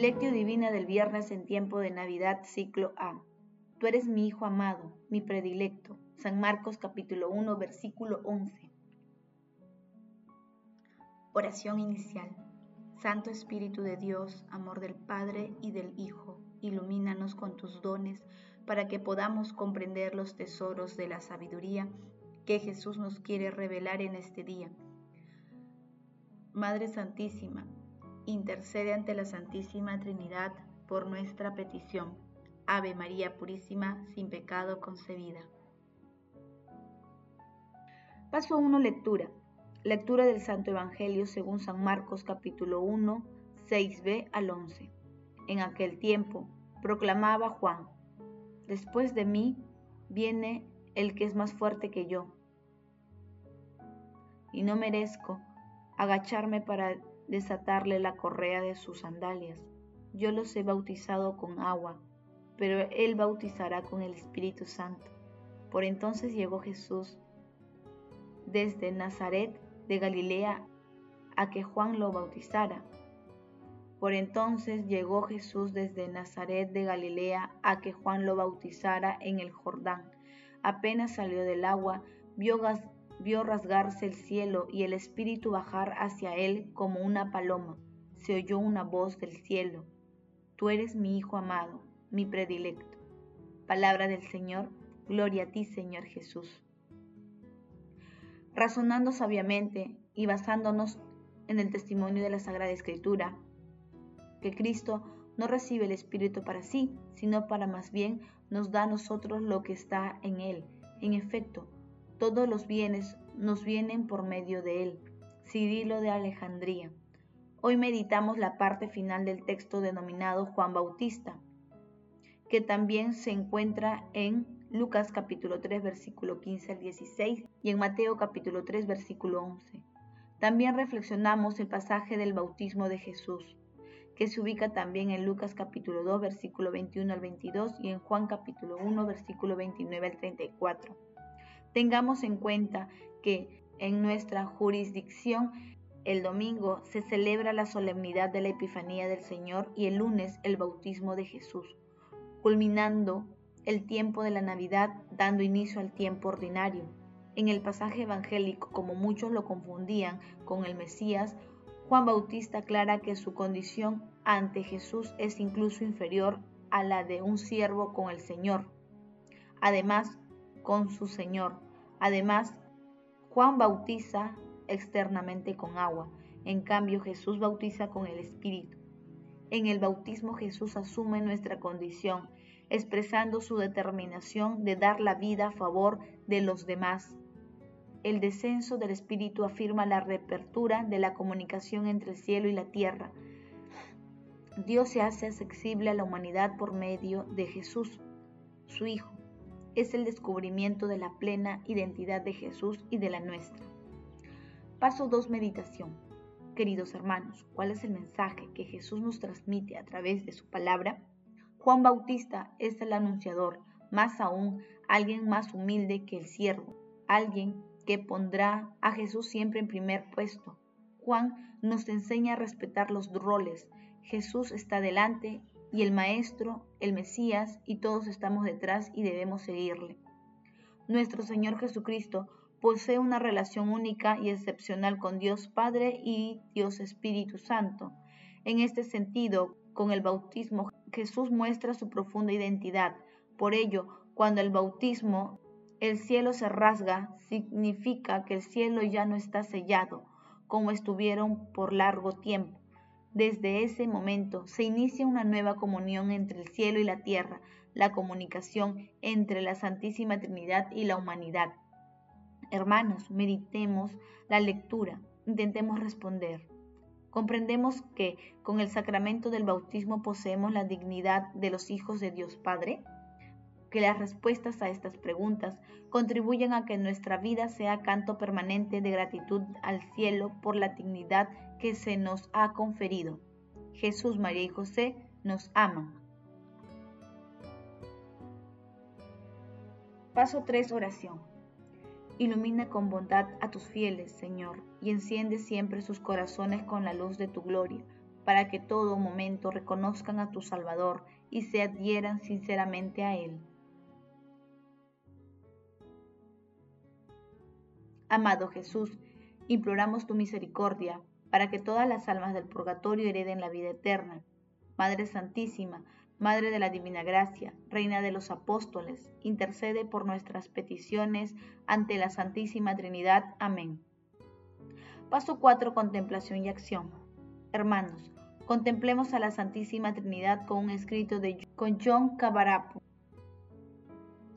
Lectio Divina del viernes en tiempo de Navidad, ciclo A. Tú eres mi Hijo amado, mi predilecto. San Marcos capítulo 1, versículo 11. Oración inicial. Santo Espíritu de Dios, amor del Padre y del Hijo, ilumínanos con tus dones para que podamos comprender los tesoros de la sabiduría que Jesús nos quiere revelar en este día. Madre Santísima, intercede ante la Santísima Trinidad por nuestra petición. Ave María Purísima, sin pecado concebida. Paso 1, lectura. Lectura del Santo Evangelio según San Marcos capítulo 1, 6b al 11. En aquel tiempo proclamaba Juan, después de mí viene el que es más fuerte que yo, y no merezco agacharme para desatarle la correa de sus sandalias. Yo los he bautizado con agua, pero él bautizará con el Espíritu Santo. Por entonces llegó Jesús desde Nazaret de Galilea a que Juan lo bautizara. Por entonces llegó Jesús desde Nazaret de Galilea a que Juan lo bautizara en el Jordán. Apenas salió del agua, vio vio rasgarse el cielo y el Espíritu bajar hacia él como una paloma. Se oyó una voz del cielo. Tú eres mi Hijo amado, mi predilecto. Palabra del Señor, gloria a ti, Señor Jesús. Razonando sabiamente y basándonos en el testimonio de la Sagrada Escritura, que Cristo no recibe el Espíritu para sí, sino para más bien nos da a nosotros lo que está en Él. En efecto, todos los bienes nos vienen por medio de él. Cirilo de Alejandría. Hoy meditamos la parte final del texto denominado Juan Bautista, que también se encuentra en Lucas capítulo 3 versículo 15 al 16 y en Mateo capítulo 3 versículo 11. También reflexionamos el pasaje del bautismo de Jesús, que se ubica también en Lucas capítulo 2 versículo 21 al 22 y en Juan capítulo 1 versículo 29 al 34. Tengamos en cuenta que en nuestra jurisdicción el domingo se celebra la solemnidad de la Epifanía del Señor y el lunes el bautismo de Jesús, culminando el tiempo de la Navidad dando inicio al tiempo ordinario. En el pasaje evangélico, como muchos lo confundían con el Mesías, Juan Bautista aclara que su condición ante Jesús es incluso inferior a la de un siervo con el Señor. Además, con su Señor. Además, Juan bautiza externamente con agua, en cambio Jesús bautiza con el Espíritu. En el bautismo Jesús asume nuestra condición, expresando su determinación de dar la vida a favor de los demás. El descenso del Espíritu afirma la reapertura de la comunicación entre el cielo y la tierra. Dios se hace accesible a la humanidad por medio de Jesús, su Hijo es el descubrimiento de la plena identidad de Jesús y de la nuestra. Paso 2. Meditación. Queridos hermanos, ¿cuál es el mensaje que Jesús nos transmite a través de su palabra? Juan Bautista es el anunciador, más aún alguien más humilde que el siervo, alguien que pondrá a Jesús siempre en primer puesto. Juan nos enseña a respetar los roles. Jesús está delante y el Maestro, el Mesías, y todos estamos detrás y debemos seguirle. Nuestro Señor Jesucristo posee una relación única y excepcional con Dios Padre y Dios Espíritu Santo. En este sentido, con el bautismo, Jesús muestra su profunda identidad. Por ello, cuando el bautismo, el cielo se rasga, significa que el cielo ya no está sellado, como estuvieron por largo tiempo. Desde ese momento se inicia una nueva comunión entre el cielo y la tierra, la comunicación entre la Santísima Trinidad y la humanidad. Hermanos, meditemos la lectura, intentemos responder. Comprendemos que con el sacramento del bautismo poseemos la dignidad de los hijos de Dios Padre que las respuestas a estas preguntas contribuyan a que nuestra vida sea canto permanente de gratitud al cielo por la dignidad que se nos ha conferido. Jesús, María y José nos aman. Paso 3. Oración. Ilumina con bondad a tus fieles, Señor, y enciende siempre sus corazones con la luz de tu gloria para que todo momento reconozcan a tu Salvador y se adhieran sinceramente a Él. Amado Jesús, imploramos tu misericordia para que todas las almas del purgatorio hereden la vida eterna. Madre Santísima, Madre de la Divina Gracia, Reina de los Apóstoles, intercede por nuestras peticiones ante la Santísima Trinidad. Amén. Paso 4. Contemplación y acción. Hermanos, contemplemos a la Santísima Trinidad con un escrito de con John Cabarapo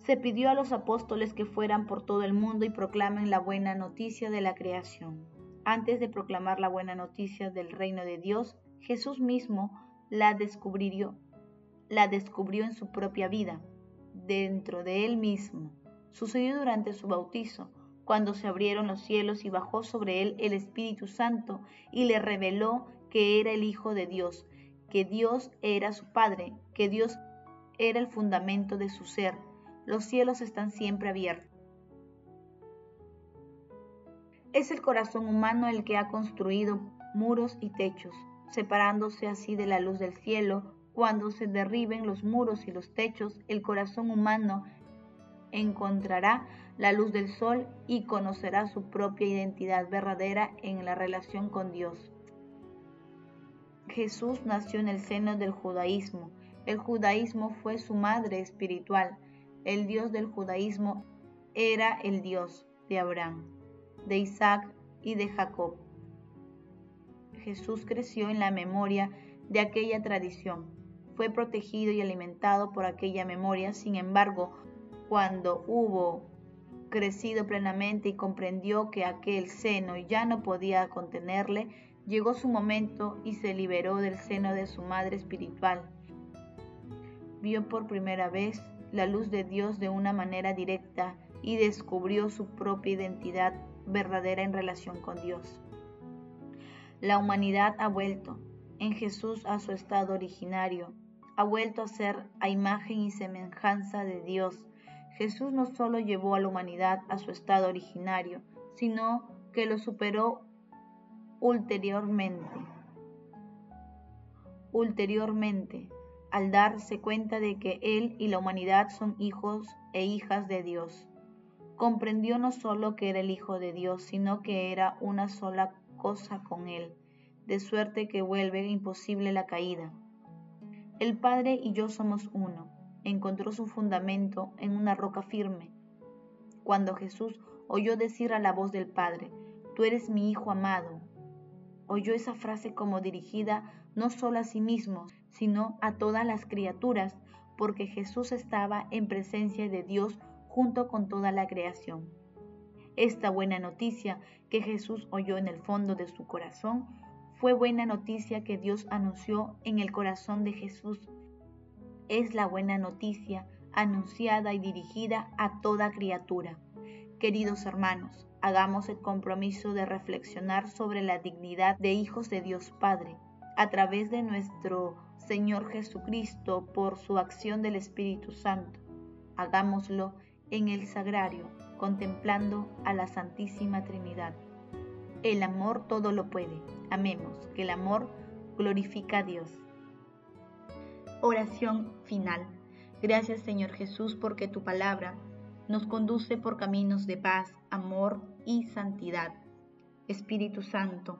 se pidió a los apóstoles que fueran por todo el mundo y proclamen la buena noticia de la creación. Antes de proclamar la buena noticia del reino de Dios, Jesús mismo la descubrió, la descubrió en su propia vida, dentro de él mismo. Sucedió durante su bautizo, cuando se abrieron los cielos y bajó sobre él el Espíritu Santo y le reveló que era el Hijo de Dios, que Dios era su Padre, que Dios era el fundamento de su ser los cielos están siempre abiertos. Es el corazón humano el que ha construido muros y techos, separándose así de la luz del cielo. Cuando se derriben los muros y los techos, el corazón humano encontrará la luz del sol y conocerá su propia identidad verdadera en la relación con Dios. Jesús nació en el seno del judaísmo. El judaísmo fue su madre espiritual. El Dios del judaísmo era el Dios de Abraham, de Isaac y de Jacob. Jesús creció en la memoria de aquella tradición. Fue protegido y alimentado por aquella memoria. Sin embargo, cuando hubo crecido plenamente y comprendió que aquel seno ya no podía contenerle, llegó su momento y se liberó del seno de su madre espiritual. Vio por primera vez la luz de Dios de una manera directa y descubrió su propia identidad verdadera en relación con Dios. La humanidad ha vuelto en Jesús a su estado originario, ha vuelto a ser a imagen y semejanza de Dios. Jesús no solo llevó a la humanidad a su estado originario, sino que lo superó ulteriormente. Ulteriormente, al darse cuenta de que él y la humanidad son hijos e hijas de Dios. Comprendió no solo que era el Hijo de Dios, sino que era una sola cosa con él, de suerte que vuelve imposible la caída. El Padre y yo somos uno. Encontró su fundamento en una roca firme. Cuando Jesús oyó decir a la voz del Padre, Tú eres mi Hijo amado, oyó esa frase como dirigida no solo a sí mismo, sino a todas las criaturas, porque Jesús estaba en presencia de Dios junto con toda la creación. Esta buena noticia que Jesús oyó en el fondo de su corazón fue buena noticia que Dios anunció en el corazón de Jesús. Es la buena noticia anunciada y dirigida a toda criatura. Queridos hermanos, hagamos el compromiso de reflexionar sobre la dignidad de hijos de Dios Padre a través de nuestro Señor Jesucristo por su acción del Espíritu Santo. Hagámoslo en el sagrario, contemplando a la Santísima Trinidad. El amor todo lo puede. Amemos, que el amor glorifica a Dios. Oración final. Gracias Señor Jesús porque tu palabra nos conduce por caminos de paz, amor y santidad. Espíritu Santo,